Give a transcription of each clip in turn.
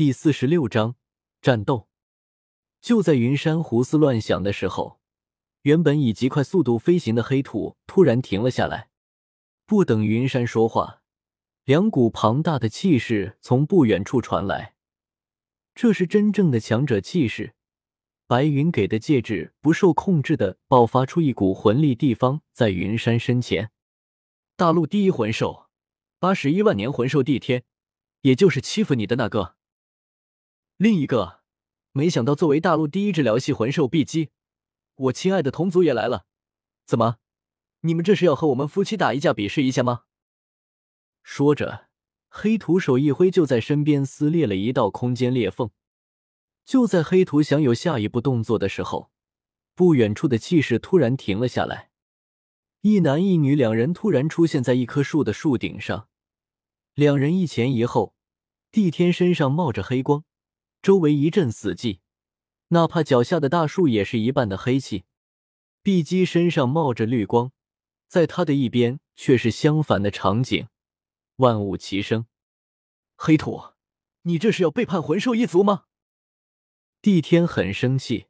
第四十六章战斗。就在云山胡思乱想的时候，原本以极快速度飞行的黑土突然停了下来。不等云山说话，两股庞大的气势从不远处传来。这是真正的强者气势。白云给的戒指不受控制的爆发出一股魂力，地方在云山身前。大陆第一魂兽，八十一万年魂兽帝天，也就是欺负你的那个。另一个，没想到作为大陆第一治疗系魂兽碧姬，我亲爱的同族也来了。怎么，你们这是要和我们夫妻打一架，比试一下吗？说着，黑土手一挥，就在身边撕裂了一道空间裂缝。就在黑土想有下一步动作的时候，不远处的气势突然停了下来。一男一女两人突然出现在一棵树的树顶上，两人一前一后。帝天身上冒着黑光，周围一阵死寂，哪怕脚下的大树也是一半的黑气。碧姬身上冒着绿光，在他的一边却是相反的场景，万物齐生。黑土，你这是要背叛魂兽一族吗？帝天很生气，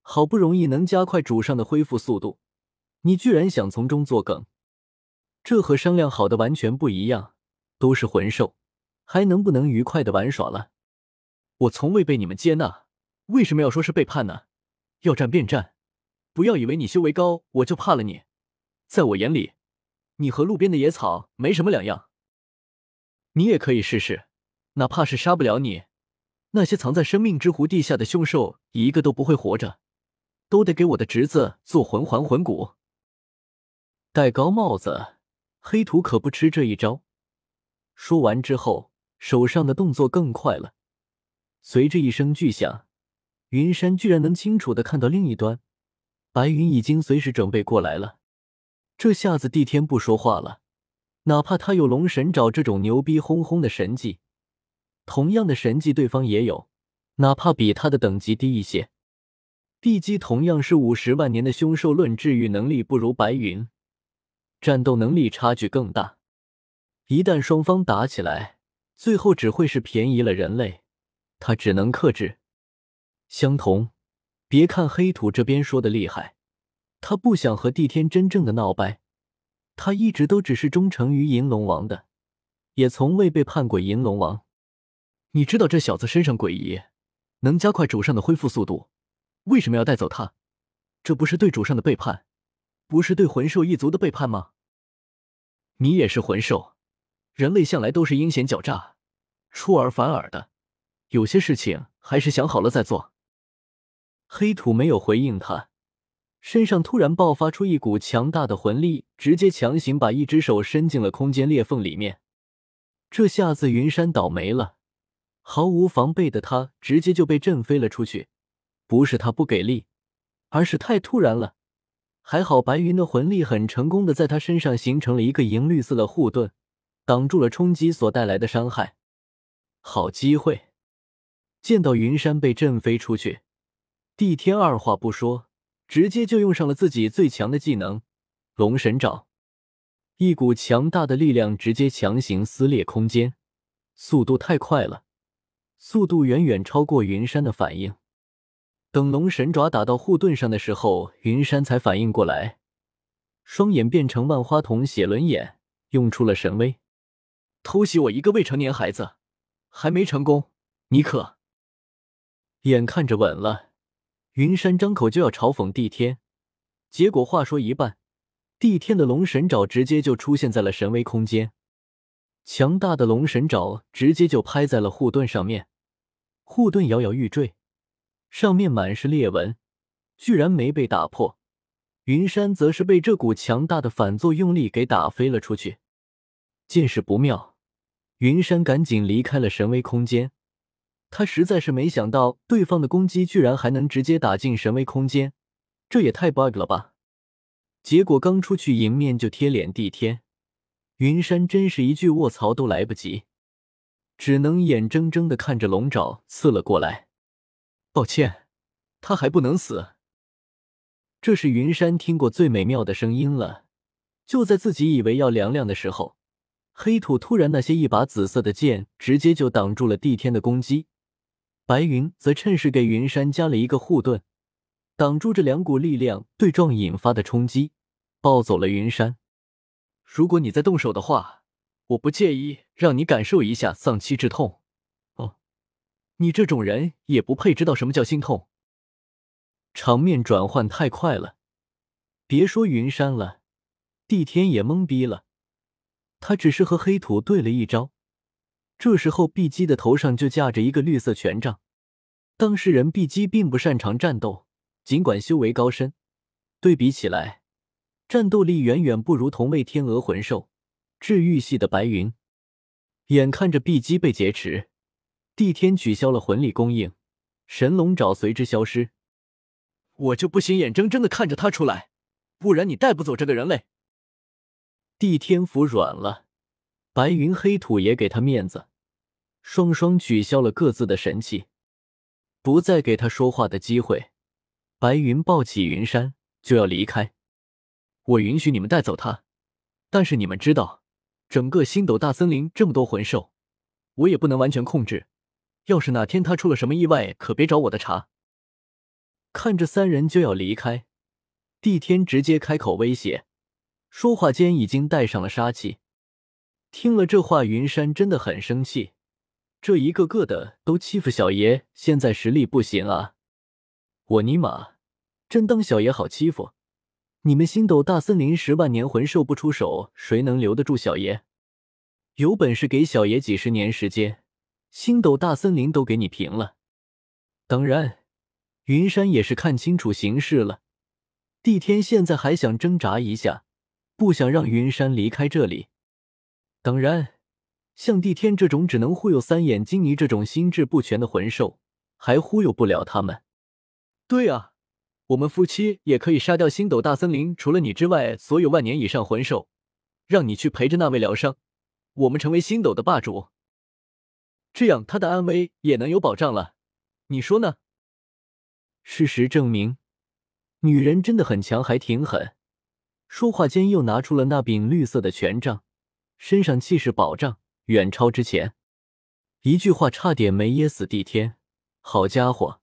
好不容易能加快主上的恢复速度，你居然想从中作梗，这和商量好的完全不一样。都是魂兽，还能不能愉快的玩耍了？我从未被你们接纳，为什么要说是背叛呢？要战便战，不要以为你修为高我就怕了你。在我眼里，你和路边的野草没什么两样。你也可以试试，哪怕是杀不了你。那些藏在生命之湖地下的凶兽，一个都不会活着，都得给我的侄子做魂环魂骨。戴高帽子，黑土可不吃这一招。说完之后，手上的动作更快了。随着一声巨响，云山居然能清楚的看到另一端，白云已经随时准备过来了。这下子，帝天不说话了，哪怕他有龙神爪这种牛逼哄哄的神技。同样的神技，对方也有，哪怕比他的等级低一些。地基同样是五十万年的凶兽，论治愈能力不如白云，战斗能力差距更大。一旦双方打起来，最后只会是便宜了人类。他只能克制。相同，别看黑土这边说的厉害，他不想和帝天真正的闹掰。他一直都只是忠诚于银龙王的，也从未背叛过银龙王。你知道这小子身上诡异，能加快主上的恢复速度，为什么要带走他？这不是对主上的背叛，不是对魂兽一族的背叛吗？你也是魂兽，人类向来都是阴险狡诈、出尔反尔的，有些事情还是想好了再做。黑土没有回应他，身上突然爆发出一股强大的魂力，直接强行把一只手伸进了空间裂缝里面。这下子云山倒霉了。毫无防备的他直接就被震飞了出去，不是他不给力，而是太突然了。还好白云的魂力很成功的在他身上形成了一个银绿色的护盾，挡住了冲击所带来的伤害。好机会！见到云山被震飞出去，帝天二话不说，直接就用上了自己最强的技能——龙神爪。一股强大的力量直接强行撕裂空间，速度太快了。速度远远超过云山的反应。等龙神爪打到护盾上的时候，云山才反应过来，双眼变成万花筒写轮眼，用出了神威。偷袭我一个未成年孩子，还没成功，你可？眼看着稳了，云山张口就要嘲讽帝天，结果话说一半，帝天的龙神爪直接就出现在了神威空间。强大的龙神爪直接就拍在了护盾上面，护盾摇摇欲坠，上面满是裂纹，居然没被打破。云山则是被这股强大的反作用力给打飞了出去。见势不妙，云山赶紧离开了神威空间。他实在是没想到对方的攻击居然还能直接打进神威空间，这也太 bug 了吧！结果刚出去迎面就贴脸地天。云山真是一句卧槽都来不及，只能眼睁睁的看着龙爪刺了过来。抱歉，他还不能死。这是云山听过最美妙的声音了。就在自己以为要凉凉的时候，黑土突然那些一把紫色的剑直接就挡住了帝天的攻击，白云则趁势给云山加了一个护盾，挡住这两股力量对撞引发的冲击，抱走了云山。如果你再动手的话，我不介意让你感受一下丧妻之痛。哦，你这种人也不配知道什么叫心痛。场面转换太快了，别说云山了，帝天也懵逼了。他只是和黑土对了一招，这时候碧姬的头上就架着一个绿色权杖。当事人碧姬并不擅长战斗，尽管修为高深，对比起来，战斗力远远不如同为天鹅魂兽、治愈系的白云。眼看着碧姬被劫持，帝天取消了魂力供应，神龙爪随之消失。我就不行，眼睁睁的看着他出来，不然你带不走这个人类。帝天服软了，白云黑土也给他面子，双双取消了各自的神器，不再给他说话的机会。白云抱起云山就要离开，我允许你们带走他，但是你们知道，整个星斗大森林这么多魂兽，我也不能完全控制。要是哪天他出了什么意外，可别找我的茬。看着三人就要离开，帝天直接开口威胁，说话间已经带上了杀气。听了这话，云山真的很生气，这一个个的都欺负小爷，现在实力不行啊！我尼玛，真当小爷好欺负？你们星斗大森林十万年魂兽不出手，谁能留得住小爷？有本事给小爷几十年时间，星斗大森林都给你平了。当然。云山也是看清楚形势了，帝天现在还想挣扎一下，不想让云山离开这里。当然，像帝天这种只能忽悠三眼金尼这种心智不全的魂兽，还忽悠不了他们。对啊，我们夫妻也可以杀掉星斗大森林除了你之外所有万年以上魂兽，让你去陪着那位疗伤，我们成为星斗的霸主，这样他的安危也能有保障了。你说呢？事实证明，女人真的很强，还挺狠。说话间，又拿出了那柄绿色的权杖，身上气势保障远超之前。一句话差点没噎死帝天。好家伙，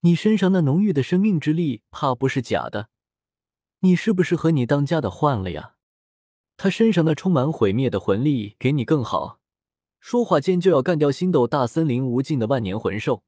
你身上那浓郁的生命之力，怕不是假的？你是不是和你当家的换了呀？他身上那充满毁灭的魂力，给你更好。说话间就要干掉星斗大森林无尽的万年魂兽。